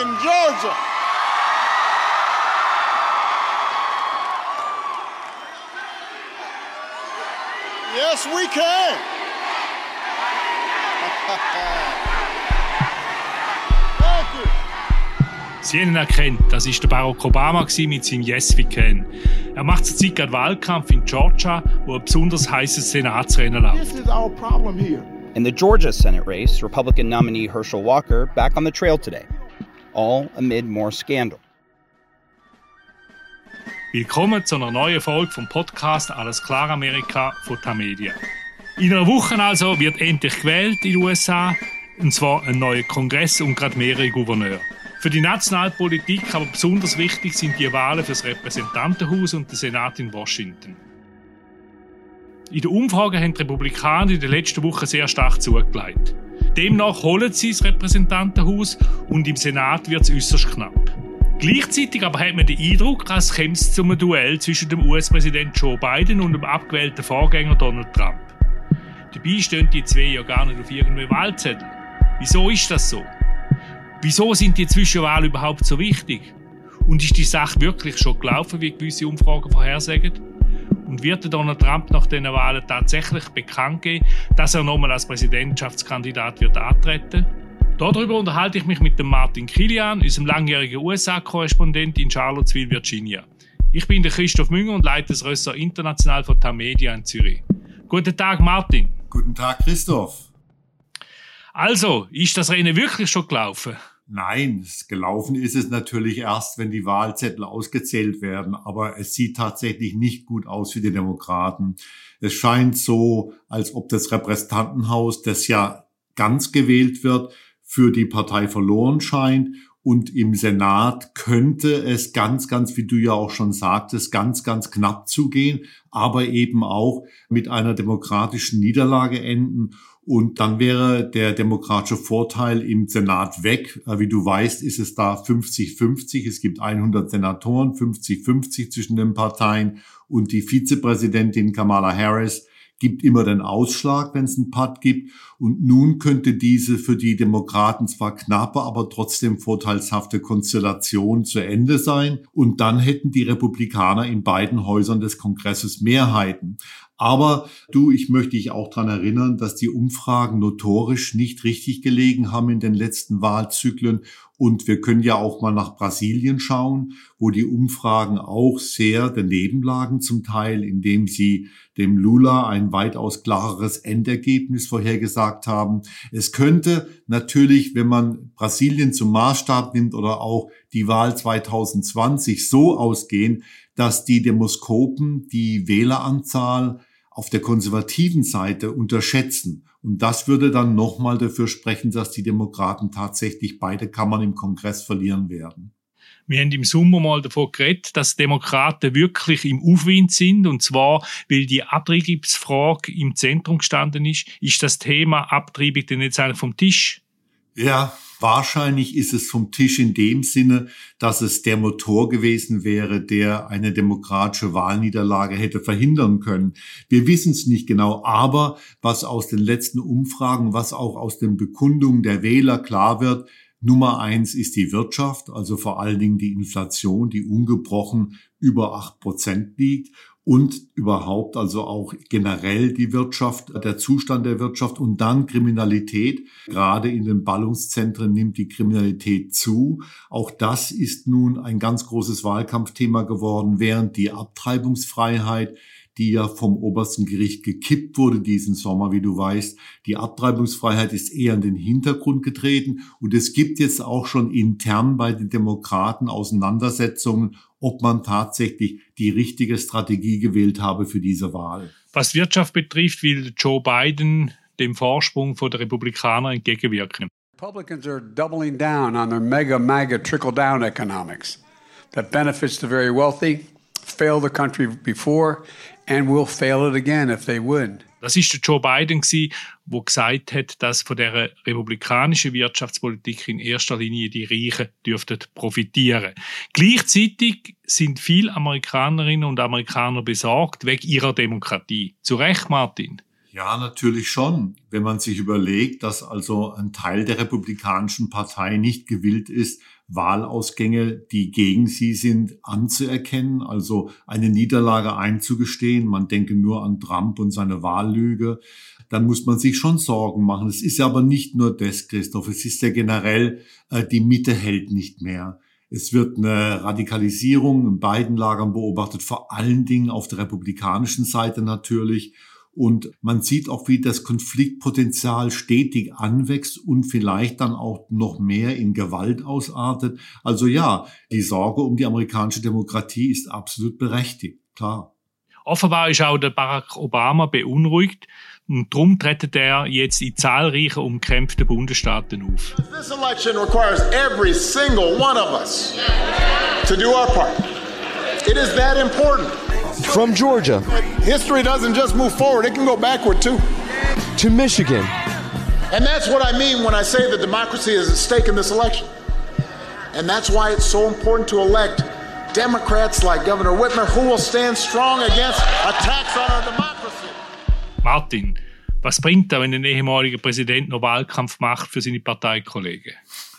in Georgia. Yes, we can. Thank you. Sie haben ihn erkannt, das ist der Barack Obama mit seinem Yes We Can. Er macht zurzeit gerade Wahlkampf in Georgia, wo ein besonders heißes Senatsrennen läuft. This is our problem here. In the Georgia Senate race, Republican nominee Herschel Walker back on the trail today, all amid more scandal. Willkommen zu einer neuen Folge vom Podcast Alles klar Amerika von Tamedia. In einer Woche also wird endlich gewählt in den USA, und zwar ein neuer Kongress und gerade mehrere Gouverneure. Für die Nationalpolitik aber besonders wichtig sind die Wahlen für das Repräsentantenhaus und den Senat in Washington. In den Umfragen haben die Republikaner in den letzten Wochen sehr stark zugelegt. Demnach holen sie das Repräsentantenhaus und im Senat wird es äußerst knapp. Gleichzeitig aber hat man den Eindruck, als käme es zu einem Duell zwischen dem US-Präsident Joe Biden und dem abgewählten Vorgänger Donald Trump. Dabei stehen die zwei ja gar nicht auf irgendeinem Wahlzettel. Wieso ist das so? Wieso sind die Zwischenwahlen überhaupt so wichtig? Und ist die Sache wirklich schon gelaufen, wie gewisse Umfragen vorhersagen? Und wird Donald Trump nach diesen Wahlen tatsächlich bekannt geben, dass er nochmal als Präsidentschaftskandidat wird antreten? Darüber unterhalte ich mich mit dem Martin Kilian, unserem langjährigen USA-Korrespondent in Charlottesville, Virginia. Ich bin der Christoph Münger und leite das Ressort International von Tamedia in Zürich. Guten Tag, Martin. Guten Tag, Christoph. Also, ist das Rennen wirklich schon gelaufen? Nein, gelaufen ist es natürlich erst, wenn die Wahlzettel ausgezählt werden. Aber es sieht tatsächlich nicht gut aus für die Demokraten. Es scheint so, als ob das Repräsentantenhaus, das ja ganz gewählt wird, für die Partei verloren scheint. Und im Senat könnte es ganz, ganz, wie du ja auch schon sagtest, ganz, ganz knapp zugehen, aber eben auch mit einer demokratischen Niederlage enden. Und dann wäre der demokratische Vorteil im Senat weg. Wie du weißt, ist es da 50-50. Es gibt 100 Senatoren, 50-50 zwischen den Parteien. Und die Vizepräsidentin Kamala Harris gibt immer den Ausschlag, wenn es einen Putt gibt. Und nun könnte diese für die Demokraten zwar knappe, aber trotzdem vorteilshafte Konstellation zu Ende sein. Und dann hätten die Republikaner in beiden Häusern des Kongresses Mehrheiten. Aber du, ich möchte dich auch daran erinnern, dass die Umfragen notorisch nicht richtig gelegen haben in den letzten Wahlzyklen. Und wir können ja auch mal nach Brasilien schauen, wo die Umfragen auch sehr daneben lagen zum Teil, indem sie dem Lula ein weitaus klareres Endergebnis vorhergesagt haben. Es könnte natürlich, wenn man Brasilien zum Maßstab nimmt oder auch die Wahl 2020 so ausgehen, dass die Demoskopen die Wähleranzahl auf der konservativen Seite unterschätzen. Und das würde dann nochmal dafür sprechen, dass die Demokraten tatsächlich beide Kammern im Kongress verlieren werden. Wir haben im Sommer mal davon geredet, dass Demokraten wirklich im Aufwind sind. Und zwar, weil die Abtreibungsfrage im Zentrum gestanden ist. Ist das Thema Abtreibung denn jetzt eigentlich vom Tisch? Ja, wahrscheinlich ist es vom Tisch in dem Sinne, dass es der Motor gewesen wäre, der eine demokratische Wahlniederlage hätte verhindern können. Wir wissen es nicht genau, aber was aus den letzten Umfragen, was auch aus den Bekundungen der Wähler klar wird, Nummer eins ist die Wirtschaft, also vor allen Dingen die Inflation, die ungebrochen über acht Prozent liegt und überhaupt also auch generell die Wirtschaft, der Zustand der Wirtschaft und dann Kriminalität. Gerade in den Ballungszentren nimmt die Kriminalität zu. Auch das ist nun ein ganz großes Wahlkampfthema geworden, während die Abtreibungsfreiheit die ja vom obersten Gericht gekippt wurde diesen Sommer, wie du weißt. Die Abtreibungsfreiheit ist eher in den Hintergrund getreten und es gibt jetzt auch schon intern bei den Demokraten Auseinandersetzungen, ob man tatsächlich die richtige Strategie gewählt habe für diese Wahl. Was Wirtschaft betrifft, will Joe Biden dem Vorsprung von der Republikaner entgegenwirken. Republicans are doubling down on their mega, mega trickle down economics that benefits the very wealthy, failed the country before, and will fail it again if they win. Das ist der Joe Biden, der gesagt hat, dass von der republikanischen Wirtschaftspolitik in erster Linie die Reichen dürften profitieren. Gleichzeitig sind viele Amerikanerinnen und Amerikaner besorgt wegen ihrer Demokratie. Zu Recht, Martin. Ja, natürlich schon. Wenn man sich überlegt, dass also ein Teil der Republikanischen Partei nicht gewillt ist, Wahlausgänge, die gegen sie sind, anzuerkennen, also eine Niederlage einzugestehen. Man denke nur an Trump und seine Wahllüge. Dann muss man sich schon Sorgen machen. Es ist aber nicht nur das, Christoph. Es ist ja generell, äh, die Mitte hält nicht mehr. Es wird eine Radikalisierung in beiden Lagern beobachtet, vor allen Dingen auf der republikanischen Seite natürlich. Und man sieht auch, wie das Konfliktpotenzial stetig anwächst und vielleicht dann auch noch mehr in Gewalt ausartet. Also ja, die Sorge um die amerikanische Demokratie ist absolut berechtigt, klar. Offenbar ist auch der Barack Obama beunruhigt und darum tritt er jetzt in zahlreichen umkämpften Bundesstaaten auf. This election requires every single one of us to do our part. It is that important. From Georgia History doesn't just move forward, it can go backward too. to Michigan And that's what I mean when I say that democracy is at stake in this election. And that's why it's so important to elect Democrats like Governor Whitmer who will stand strong against attacks on our democracy. Martin, was bringt da, wenn ein ehemaliger Präsident noch Wahlkampf macht für seine Parteikollegen?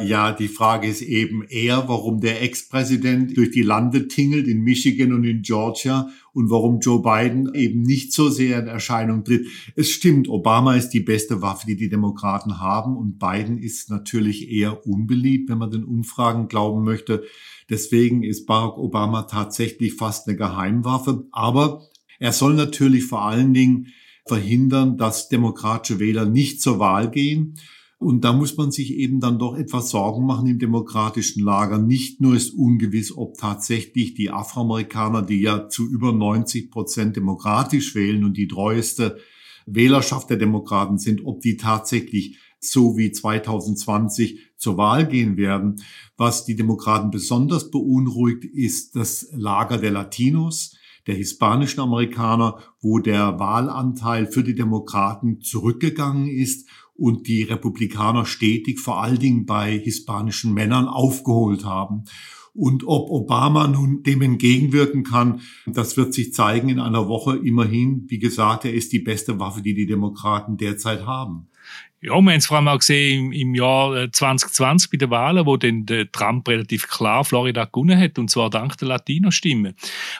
ja, die Frage ist eben eher, warum der Ex-Präsident durch die Lande tingelt in Michigan und in Georgia und warum Joe Biden eben nicht so sehr in Erscheinung tritt. Es stimmt, Obama ist die beste Waffe, die die Demokraten haben und Biden ist natürlich eher unbeliebt, wenn man den Umfragen glauben möchte. Deswegen ist Barack Obama tatsächlich fast eine Geheimwaffe. Aber er soll natürlich vor allen Dingen verhindern, dass demokratische Wähler nicht zur Wahl gehen. Und da muss man sich eben dann doch etwas Sorgen machen im demokratischen Lager. Nicht nur ist ungewiss, ob tatsächlich die Afroamerikaner, die ja zu über 90 Prozent demokratisch wählen und die treueste Wählerschaft der Demokraten sind, ob die tatsächlich so wie 2020 zur Wahl gehen werden. Was die Demokraten besonders beunruhigt, ist das Lager der Latinos, der hispanischen Amerikaner, wo der Wahlanteil für die Demokraten zurückgegangen ist und die Republikaner stetig vor allen Dingen bei hispanischen Männern aufgeholt haben. Und ob Obama nun dem entgegenwirken kann, das wird sich zeigen in einer Woche. Immerhin, wie gesagt, er ist die beste Waffe, die die Demokraten derzeit haben. Ja, wir haben es vor allem auch gesehen im, im Jahr 2020 äh, bei den Wahlen, wo dann der Trump relativ klar Florida gewonnen hat, und zwar dank der Latino-Stimme.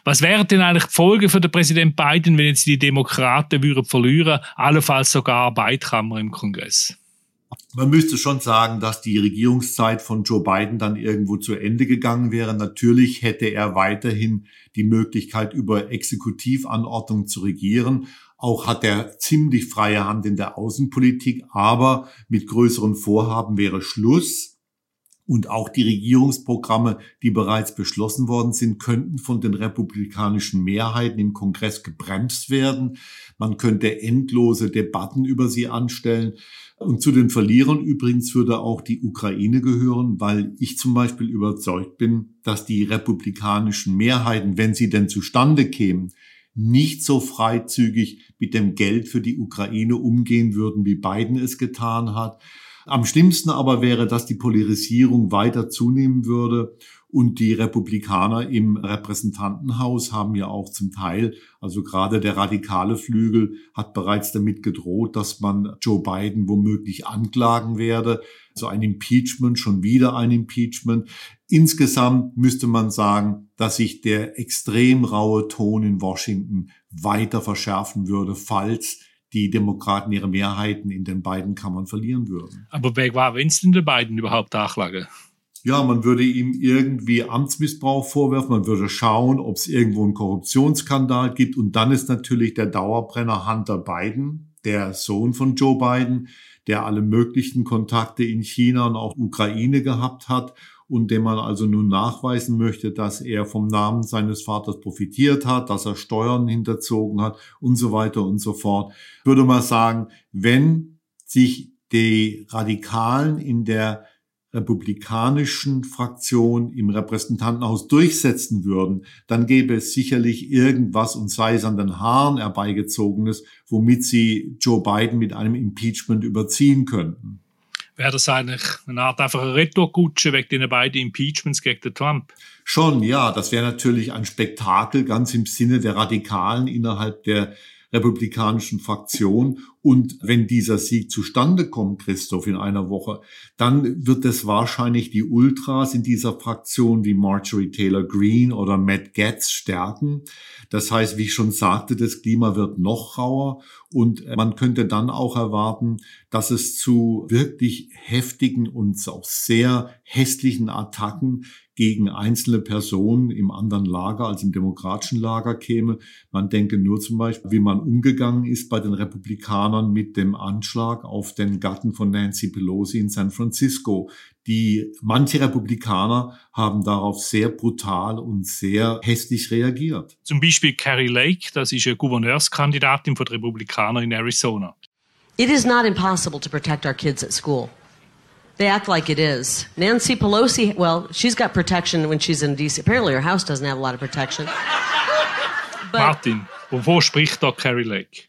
Was wären denn eigentlich die Folgen für den Präsident Biden, wenn jetzt die Demokraten würden verlieren, allenfalls sogar Beitrammer im Kongress? Man müsste schon sagen, dass die Regierungszeit von Joe Biden dann irgendwo zu Ende gegangen wäre. Natürlich hätte er weiterhin die Möglichkeit, über Exekutivanordnung zu regieren. Auch hat er ziemlich freie Hand in der Außenpolitik, aber mit größeren Vorhaben wäre Schluss. Und auch die Regierungsprogramme, die bereits beschlossen worden sind, könnten von den republikanischen Mehrheiten im Kongress gebremst werden. Man könnte endlose Debatten über sie anstellen. Und zu den Verlierern übrigens würde auch die Ukraine gehören, weil ich zum Beispiel überzeugt bin, dass die republikanischen Mehrheiten, wenn sie denn zustande kämen, nicht so freizügig mit dem Geld für die Ukraine umgehen würden, wie Biden es getan hat. Am schlimmsten aber wäre, dass die Polarisierung weiter zunehmen würde und die Republikaner im Repräsentantenhaus haben ja auch zum Teil, also gerade der radikale Flügel hat bereits damit gedroht, dass man Joe Biden womöglich anklagen werde. So ein Impeachment, schon wieder ein Impeachment. Insgesamt müsste man sagen, dass sich der extrem raue Ton in Washington weiter verschärfen würde, falls die Demokraten ihre Mehrheiten in den beiden Kammern verlieren würden. Aber wer war, denn der Biden überhaupt nachlage? Ja, man würde ihm irgendwie Amtsmissbrauch vorwerfen, man würde schauen, ob es irgendwo einen Korruptionsskandal gibt. Und dann ist natürlich der Dauerbrenner Hunter Biden, der Sohn von Joe Biden, der alle möglichen Kontakte in China und auch Ukraine gehabt hat und dem man also nun nachweisen möchte, dass er vom Namen seines Vaters profitiert hat, dass er Steuern hinterzogen hat und so weiter und so fort. Ich würde mal sagen, wenn sich die Radikalen in der republikanischen Fraktion im Repräsentantenhaus durchsetzen würden, dann gäbe es sicherlich irgendwas und sei es an den Haaren herbeigezogenes, womit sie Joe Biden mit einem Impeachment überziehen könnten. Wäre das eigentlich eine Art einfache Retourkutsche wegen den beiden Impeachments gegen den Trump? Schon, ja, das wäre natürlich ein Spektakel ganz im Sinne der Radikalen innerhalb der republikanischen Fraktion. Und wenn dieser Sieg zustande kommt, Christoph, in einer Woche, dann wird es wahrscheinlich die Ultras in dieser Fraktion wie Marjorie Taylor Greene oder Matt Gaetz stärken. Das heißt, wie ich schon sagte, das Klima wird noch rauer und man könnte dann auch erwarten, dass es zu wirklich heftigen und auch sehr hässlichen Attacken gegen einzelne Personen im anderen Lager als im demokratischen Lager käme. Man denke nur zum Beispiel, wie man umgegangen ist bei den Republikanern mit dem Anschlag auf den Gatten von Nancy Pelosi in San Francisco. Die manche Republikaner haben darauf sehr brutal und sehr hässlich reagiert. Zum Beispiel Carrie Lake, das ist eine Gouverneurskandidatin von den Republikanern in Arizona. It is not impossible to protect our kids at school. They act like it is. Nancy Pelosi, well, she's got protection when she's in D.C. Apparently, her house doesn't have a lot of protection. But Martin, wovor spricht da Carrie Lake?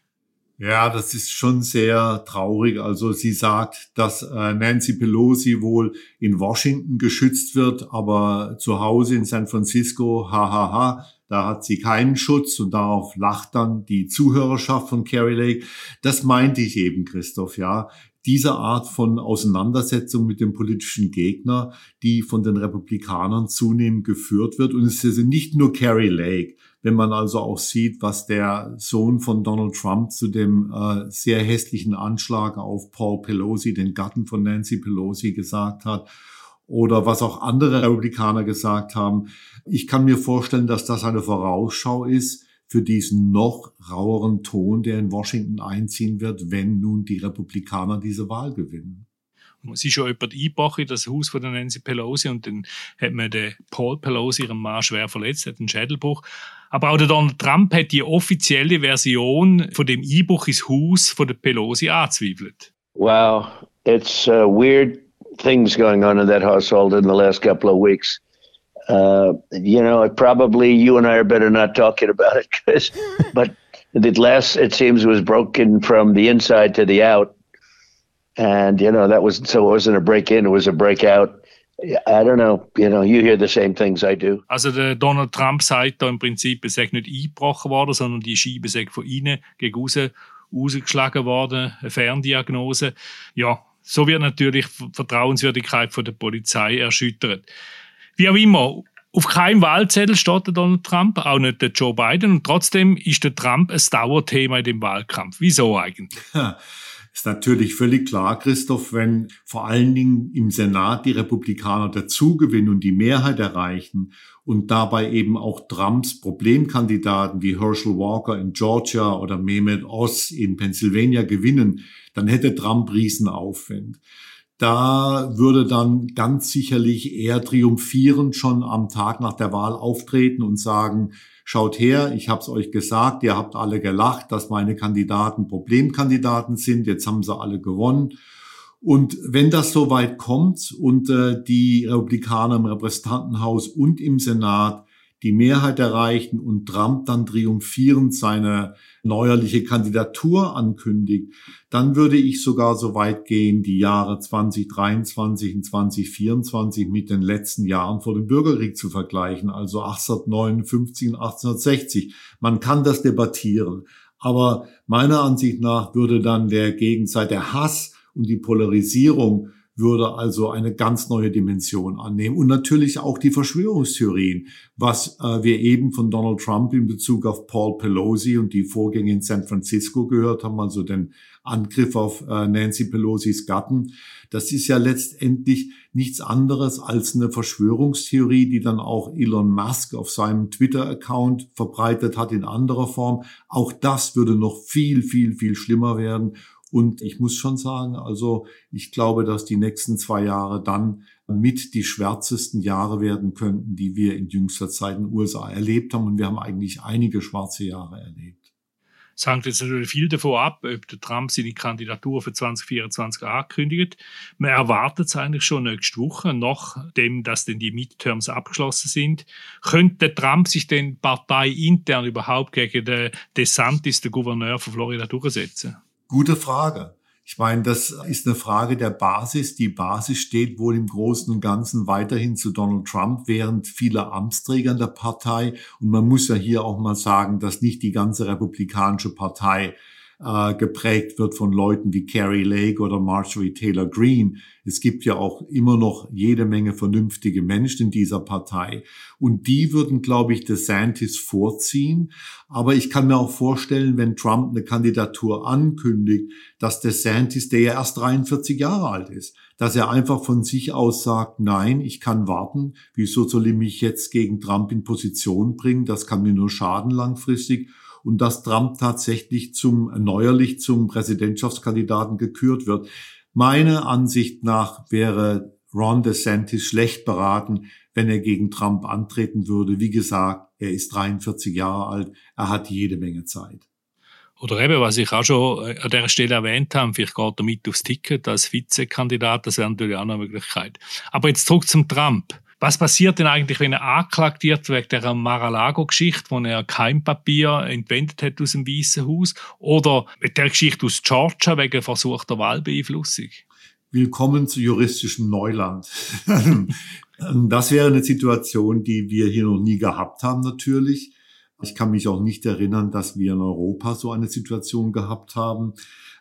Ja, das ist schon sehr traurig. Also sie sagt, dass äh, Nancy Pelosi wohl in Washington geschützt wird, aber zu Hause in San Francisco, hahaha, ha, ha, da hat sie keinen Schutz und darauf lacht dann die Zuhörerschaft von Carrie Lake. Das meinte ich eben, Christoph, ja diese Art von Auseinandersetzung mit dem politischen Gegner, die von den Republikanern zunehmend geführt wird. Und es ist nicht nur Carrie Lake. Wenn man also auch sieht, was der Sohn von Donald Trump zu dem äh, sehr hässlichen Anschlag auf Paul Pelosi, den Gatten von Nancy Pelosi, gesagt hat, oder was auch andere Republikaner gesagt haben. Ich kann mir vorstellen, dass das eine Vorausschau ist für diesen noch raueren Ton, der in Washington einziehen wird, wenn nun die Republikaner diese Wahl gewinnen. Es ist schon jemand eingebrochen in das Haus von der Nancy Pelosi und dann hat man den Paul Pelosi, ihren Mann, schwer verletzt, hat einen Schädelbruch. Aber auch der Donald Trump hat die offizielle Version von dem Einbruch ins Haus von der Pelosi angezweifelt. Wow, it's uh, weird things going on in that household in the last couple of weeks. Uh, you know, probably you and I are better not talking about it because, but the glass, it seems was broken from the inside to the out, and you know that was so it wasn't a break in, it was a break out. I don't know, you know, you hear the same things I do. Also der Donald Trump sagt da im Prinzip, es sei nicht eingebrochen worden, sondern die Scheibe sei von innen gegen außen rausgeschlagen worden, eine Ferndiagnose. Ja, so wird natürlich die Vertrauenswürdigkeit von der Polizei erschüttert. Wie auch immer, auf keinem Wahlzettel steht der Donald Trump, auch nicht der Joe Biden. Und trotzdem ist der Trump ein Dauerthema in dem Wahlkampf. Wieso eigentlich? Ist natürlich völlig klar, Christoph, wenn vor allen Dingen im Senat die Republikaner dazugewinnen und die Mehrheit erreichen und dabei eben auch Trumps Problemkandidaten wie Herschel Walker in Georgia oder Mehmet Oz in Pennsylvania gewinnen, dann hätte Trump Riesenaufwind da würde dann ganz sicherlich er triumphierend schon am Tag nach der Wahl auftreten und sagen, schaut her, ich habe es euch gesagt, ihr habt alle gelacht, dass meine Kandidaten Problemkandidaten sind, jetzt haben sie alle gewonnen. Und wenn das so weit kommt und äh, die Republikaner im Repräsentantenhaus und im Senat die Mehrheit erreichen und Trump dann triumphierend seine neuerliche Kandidatur ankündigt, dann würde ich sogar so weit gehen, die Jahre 2023 und 2024 mit den letzten Jahren vor dem Bürgerkrieg zu vergleichen, also 1859 und 1860. Man kann das debattieren, aber meiner Ansicht nach würde dann der Gegenseit der Hass und die Polarisierung würde also eine ganz neue Dimension annehmen. Und natürlich auch die Verschwörungstheorien, was äh, wir eben von Donald Trump in Bezug auf Paul Pelosi und die Vorgänge in San Francisco gehört haben, also den Angriff auf äh, Nancy Pelosis Gatten. Das ist ja letztendlich nichts anderes als eine Verschwörungstheorie, die dann auch Elon Musk auf seinem Twitter-Account verbreitet hat in anderer Form. Auch das würde noch viel, viel, viel schlimmer werden. Und ich muss schon sagen, also ich glaube, dass die nächsten zwei Jahre dann mit die schwärzesten Jahre werden könnten, die wir in jüngster Zeit in den USA erlebt haben. Und wir haben eigentlich einige schwarze Jahre erlebt. Es hängt jetzt natürlich viel davon ab, ob der Trump seine Kandidatur für 2024 ankündigt. Man erwartet es eigentlich schon nächste Woche, nachdem dass denn die Midterms abgeschlossen sind. Könnte Trump sich denn parteiintern überhaupt gegen den DeSantis, den Gouverneur von Florida, durchsetzen? Gute Frage. Ich meine, das ist eine Frage der Basis. Die Basis steht wohl im Großen und Ganzen weiterhin zu Donald Trump, während viele Amtsträger in der Partei. Und man muss ja hier auch mal sagen, dass nicht die ganze republikanische Partei äh, geprägt wird von Leuten wie Carrie Lake oder Marjorie Taylor Greene. Es gibt ja auch immer noch jede Menge vernünftige Menschen in dieser Partei. Und die würden, glaube ich, DeSantis vorziehen. Aber ich kann mir auch vorstellen, wenn Trump eine Kandidatur ankündigt, dass DeSantis, der ja erst 43 Jahre alt ist, dass er einfach von sich aus sagt, nein, ich kann warten. Wieso soll ich mich jetzt gegen Trump in Position bringen? Das kann mir nur schaden langfristig und dass Trump tatsächlich zum neuerlich zum Präsidentschaftskandidaten gekürt wird. Meiner Ansicht nach wäre Ron DeSantis schlecht beraten, wenn er gegen Trump antreten würde. Wie gesagt, er ist 43 Jahre alt, er hat jede Menge Zeit. Oder eben, was ich auch schon äh, an der Stelle erwähnt habe, vielleicht geht er mit aufs Ticket als Vizekandidat, das wäre natürlich auch eine Möglichkeit. Aber jetzt zurück zum Trump. Was passiert denn eigentlich, wenn er angeklagt wird wegen der Mar-a-Lago-Geschichte, wo er kein Papier entwendet hat aus dem Weißen Haus? Oder mit der Geschichte aus Georgia wegen versuchter Wahlbeeinflussung? Willkommen zu juristischem Neuland. das wäre eine Situation, die wir hier noch nie gehabt haben, natürlich. Ich kann mich auch nicht erinnern, dass wir in Europa so eine Situation gehabt haben.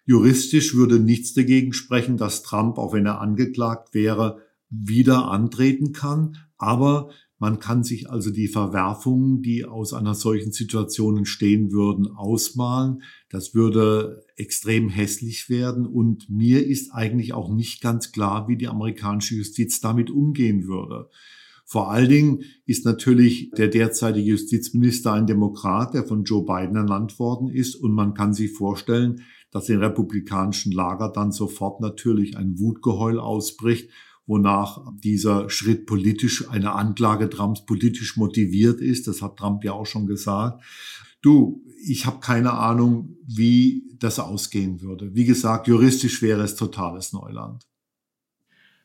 Juristisch würde nichts dagegen sprechen, dass Trump, auch wenn er angeklagt wäre, wieder antreten kann. Aber man kann sich also die Verwerfungen, die aus einer solchen Situation entstehen würden, ausmalen. Das würde extrem hässlich werden. Und mir ist eigentlich auch nicht ganz klar, wie die amerikanische Justiz damit umgehen würde. Vor allen Dingen ist natürlich der derzeitige Justizminister ein Demokrat, der von Joe Biden ernannt worden ist. Und man kann sich vorstellen, dass im republikanischen Lager dann sofort natürlich ein Wutgeheul ausbricht wonach dieser Schritt politisch, eine Anklage Trumps politisch motiviert ist. Das hat Trump ja auch schon gesagt. Du, ich habe keine Ahnung, wie das ausgehen würde. Wie gesagt, juristisch wäre es totales Neuland.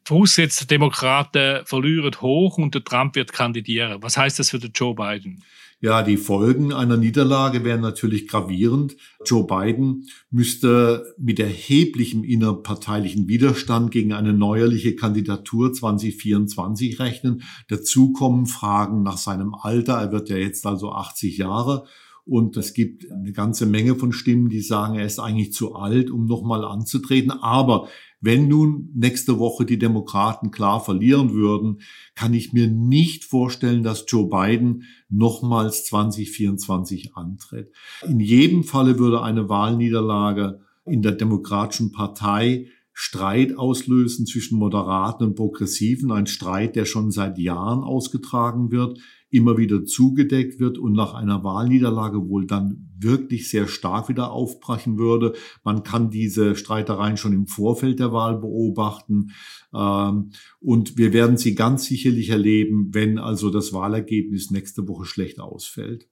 Voraussetzt, Demokraten verlieren hoch und der Trump wird kandidieren. Was heißt das für den Joe Biden? Ja, die Folgen einer Niederlage wären natürlich gravierend. Joe Biden müsste mit erheblichem innerparteilichen Widerstand gegen eine neuerliche Kandidatur 2024 rechnen. Dazu kommen Fragen nach seinem Alter. Er wird ja jetzt also 80 Jahre. Und es gibt eine ganze Menge von Stimmen, die sagen, er ist eigentlich zu alt, um nochmal anzutreten. Aber wenn nun nächste Woche die Demokraten klar verlieren würden, kann ich mir nicht vorstellen, dass Joe Biden nochmals 2024 antritt. In jedem Falle würde eine Wahlniederlage in der Demokratischen Partei Streit auslösen zwischen Moderaten und Progressiven, ein Streit, der schon seit Jahren ausgetragen wird immer wieder zugedeckt wird und nach einer Wahlniederlage wohl dann wirklich sehr stark wieder aufbrechen würde. Man kann diese Streitereien schon im Vorfeld der Wahl beobachten. Ähm, und wir werden sie ganz sicherlich erleben, wenn also das Wahlergebnis nächste Woche schlecht ausfällt.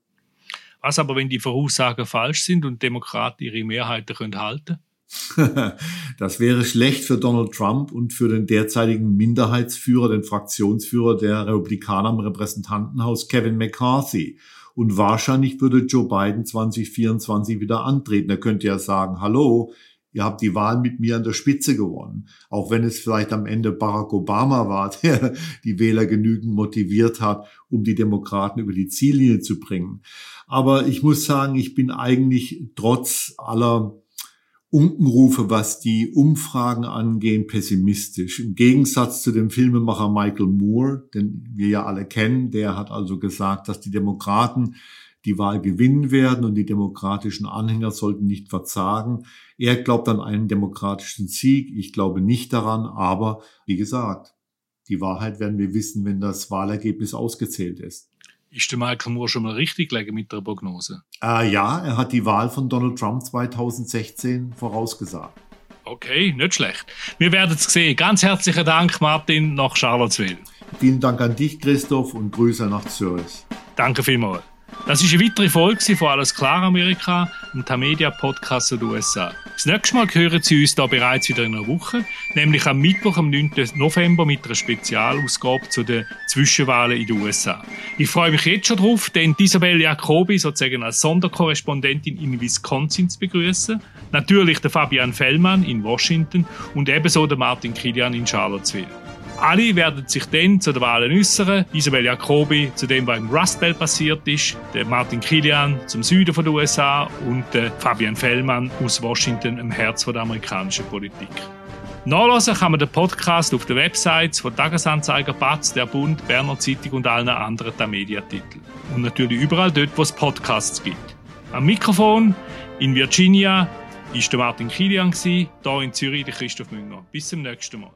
Was aber, wenn die Voraussagen falsch sind und Demokraten ihre Mehrheit können? das wäre schlecht für Donald Trump und für den derzeitigen Minderheitsführer, den Fraktionsführer der Republikaner im Repräsentantenhaus, Kevin McCarthy. Und wahrscheinlich würde Joe Biden 2024 wieder antreten. Er könnte ja sagen, hallo, ihr habt die Wahl mit mir an der Spitze gewonnen. Auch wenn es vielleicht am Ende Barack Obama war, der die Wähler genügend motiviert hat, um die Demokraten über die Ziellinie zu bringen. Aber ich muss sagen, ich bin eigentlich trotz aller Unkenrufe, was die Umfragen angehen, pessimistisch. Im Gegensatz zu dem Filmemacher Michael Moore, den wir ja alle kennen, der hat also gesagt, dass die Demokraten die Wahl gewinnen werden und die demokratischen Anhänger sollten nicht verzagen. Er glaubt an einen demokratischen Sieg. Ich glaube nicht daran, aber wie gesagt, die Wahrheit werden wir wissen, wenn das Wahlergebnis ausgezählt ist. Ist der Michael Moore schon mal richtig gelegen mit der Prognose? Äh, ja, er hat die Wahl von Donald Trump 2016 vorausgesagt. Okay, nicht schlecht. Wir werden es sehen. Ganz herzlichen Dank, Martin, nach Charlottesville. Vielen Dank an dich, Christoph, und Grüße nach Zürich. Danke vielmals. Das ist eine weitere Folge von Alles klar Amerika, einem Tamedia-Podcast der USA. Das nächste Mal hören Sie uns da bereits wieder in einer Woche, nämlich am Mittwoch, am 9. November mit einer Spezialausgabe zu den Zwischenwahlen in den USA. Ich freue mich jetzt schon drauf, denn Isabel Jacobi sozusagen als Sonderkorrespondentin in Wisconsin zu begrüßen, natürlich der Fabian Fellmann in Washington und ebenso der Martin Kilian in Charlottesville. Alle werden sich dann zu den Wahlen äußern. Isabel Jacobi zu dem, was im Rust Belt passiert ist, der Martin Kilian zum Süden der USA und der Fabian Fellmann aus Washington im Herz der amerikanischen Politik. Nachlesen kann man den Podcast auf den Websites von Tagesanzeiger, Batz, der Bund, Berner Zeitung und allen anderen Mediatiteln. Und natürlich überall dort, wo es Podcasts gibt. Am Mikrofon in Virginia war der Martin Kilian, hier in Zürich der Christoph Münger. Bis zum nächsten Mal.